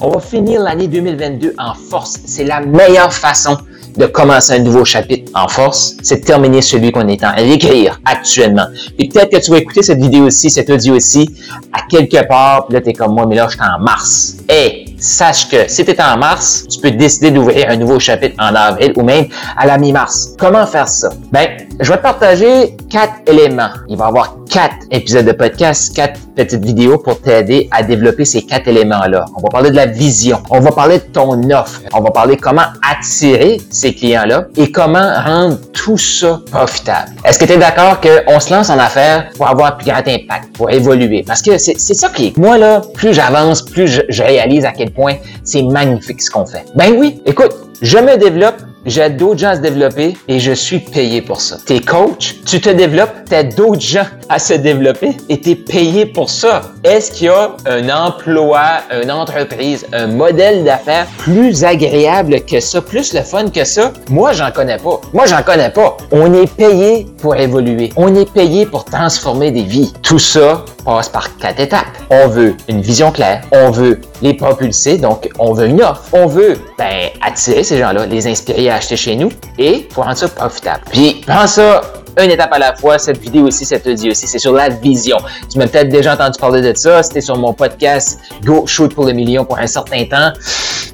On va finir l'année 2022 en force. C'est la meilleure façon de commencer un nouveau chapitre en force, c'est de terminer celui qu'on est en train d'écrire actuellement. Et peut-être que tu vas écouter cette vidéo aussi, cette audio aussi, à quelque part, puis là, tu es comme moi, mais là, je suis en mars. Et sache que si tu es en mars, tu peux décider d'ouvrir un nouveau chapitre en avril ou même à la mi-mars. Comment faire ça? Ben, je vais te partager quatre éléments. Il va y avoir quatre épisodes de podcast, quatre petites vidéos pour t'aider à développer ces quatre éléments-là. On va parler de la vision. On va parler de ton offre. On va parler comment attirer ces clients-là et comment rendre tout ça profitable. Est-ce que tu es d'accord qu'on se lance en affaires pour avoir un plus grand impact, pour évoluer? Parce que c'est ça qui est. Moi, là, plus j'avance, plus je, je réalise à quel point c'est magnifique ce qu'on fait. Ben oui, écoute, je me développe J'aide d'autres gens à se développer et je suis payé pour ça. T'es coach, tu te développes, t'aides d'autres gens à se développer et t'es payé pour ça. Est-ce qu'il y a un emploi, une entreprise, un modèle d'affaires plus agréable que ça, plus le fun que ça? Moi, j'en connais pas. Moi, j'en connais pas. On est payé pour évoluer. On est payé pour transformer des vies. Tout ça passe par quatre étapes. On veut une vision claire, on veut les propulser, donc on veut une offre, on veut ben, attirer ces gens-là, les inspirer à acheter chez nous et pour rendre ça profitable. Puis prends ça une étape à la fois, cette vidéo aussi, cette audio aussi, c'est sur la vision. Tu m'as peut-être déjà entendu parler de ça, c'était sur mon podcast Go Shoot pour le million pour un certain temps.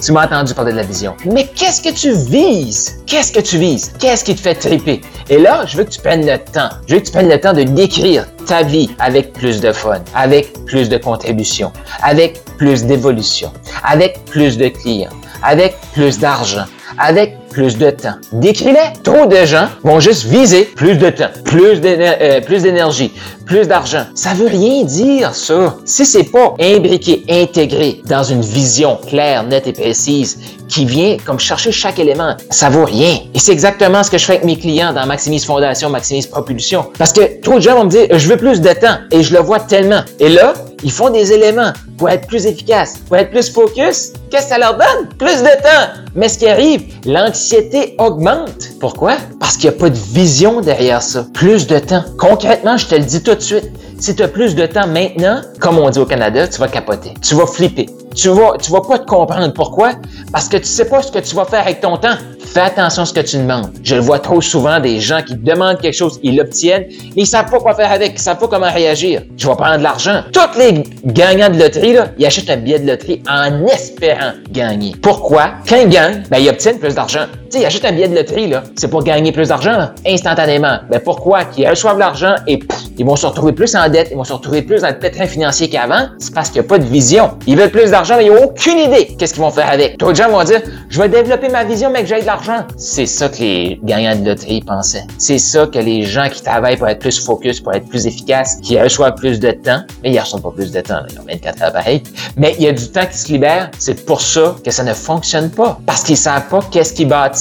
Tu m'as entendu parler de la vision. Mais qu'est-ce que tu vises? Qu'est-ce que tu vises? Qu'est-ce qui te fait triper? Et là, je veux que tu prennes le temps. Je veux que tu prennes le temps de décrire ta vie avec plus de fun, avec plus de contribution, avec plus d'évolution, avec plus de clients, avec plus d'argent, avec plus de temps. Décris-les. Trop de gens vont juste viser plus de temps, plus euh, d'énergie, plus d'argent. Ça veut rien dire, ça. Si c'est pas imbriqué, intégré dans une vision claire, nette et précise qui vient comme chercher chaque élément, ça vaut rien. Et c'est exactement ce que je fais avec mes clients dans Maximise Fondation, Maximise Propulsion. Parce que trop de gens vont me dire, je veux plus de temps. Et je le vois tellement. Et là, ils font des éléments pour être plus efficaces, pour être plus focus. Qu'est-ce que ça leur donne? Plus de temps. Mais ce qui arrive, l'anxiété augmente. Pourquoi? Parce qu'il n'y a pas de vision derrière ça. Plus de temps. Concrètement, je te le dis tout de suite. Si tu as plus de temps maintenant, comme on dit au Canada, tu vas capoter. Tu vas flipper. Tu vas, tu vas pas te comprendre. Pourquoi? Parce que tu sais pas ce que tu vas faire avec ton temps. Fais attention à ce que tu demandes. Je le vois trop souvent des gens qui demandent quelque chose, ils l'obtiennent, mais ils savent pas quoi faire avec, ils savent pas comment réagir. Je vais prendre de l'argent. Tous les gagnants de loterie, ils achètent un billet de loterie en espérant gagner. Pourquoi? Quand ils gagnent, ben, ils obtiennent plus d'argent. Tu sais, ils achètent un billet de loterie, là. C'est pour gagner plus d'argent, instantanément. Ben, pourquoi? Qu'ils reçoivent l'argent et ils vont se retrouver plus en dette, ils vont se retrouver plus dans le pétrin financier qu'avant? C'est parce qu'il n'y a pas de vision. Ils veulent plus d'argent, mais ils n'ont aucune idée qu'est-ce qu'ils vont faire avec. D'autres gens vont dire, je vais développer ma vision, mais que j'ai de l'argent. C'est ça que les gagnants de loterie pensaient. C'est ça que les gens qui travaillent pour être plus focus, pour être plus efficaces, qui reçoivent plus de temps, mais ils reçoivent pas plus de temps, ils ont 24 heures pareil, mais il y a du temps qui se libère. C'est pour ça que ça ne fonctionne pas. Parce qu'ils savent pas qu'est-ce qu'ils bâtissent.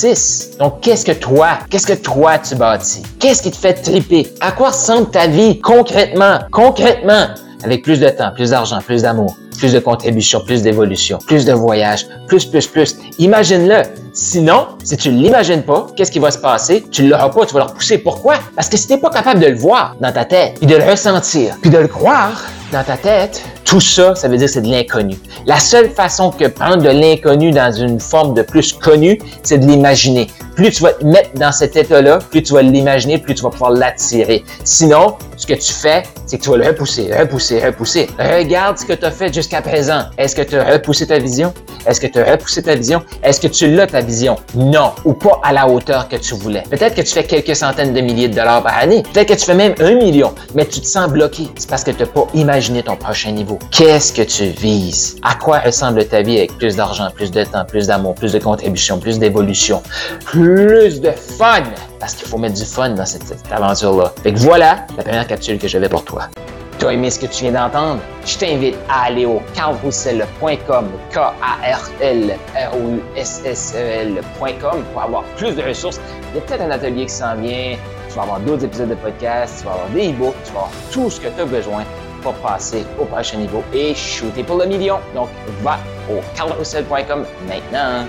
Donc, qu'est-ce que toi, qu'est-ce que toi tu bâtis? Qu'est-ce qui te fait triper? À quoi ressemble ta vie concrètement? Concrètement, avec plus de temps, plus d'argent, plus d'amour, plus de contribution, plus d'évolution, plus de voyages, plus, plus, plus. Imagine-le. Sinon, si tu ne l'imagines pas, qu'est-ce qui va se passer? Tu ne l'auras pas, tu vas le repousser. Pourquoi? Parce que si tu n'es pas capable de le voir dans ta tête, puis de le ressentir, puis de le croire dans ta tête, Tout ça, ça veut dire que c'est de l'inconnu. La seule façon que prendre de l'inconnu dans une forme de plus connu, c'est de l'imaginer. Plus tu vas te mettre dans cet état-là, plus tu vas l'imaginer, plus tu vas pouvoir l'attirer. Sinon, ce que tu fais, c'est que tu vas le repousser, repousser, repousser. Regarde ce que tu as fait jusqu'à présent. Est-ce que tu as repoussé ta vision? Est-ce que tu as repoussé ta vision? Est-ce que tu l'as ta vision? Non. Ou pas à la hauteur que tu voulais. Peut-être que tu fais quelques centaines de milliers de dollars par année. Peut-être que tu fais même un million, mais tu te sens bloqué. C'est parce que tu n'as pas imaginé ton prochain niveau. Qu'est-ce que tu vises? À quoi ressemble ta vie avec plus d'argent, plus de temps, plus d'amour, plus de contribution, plus d'évolution, plus de fun? Parce qu'il faut mettre du fun dans cette, aventure-là. Fait que voilà la première capsule que j'avais pour toi. Tu as aimé ce que tu viens d'entendre? Je t'invite à aller au carlroussel.com, K-A-R-L-R-O-U-S-S-E-L.com pour avoir plus de ressources. Il y a peut-être un atelier qui s'en vient. Tu vas avoir d'autres épisodes de podcast, tu vas avoir des e-books, tu vas avoir tout ce que tu as besoin passer au prochain niveau et shooter pour le million. Donc, va au carlroussel.com maintenant.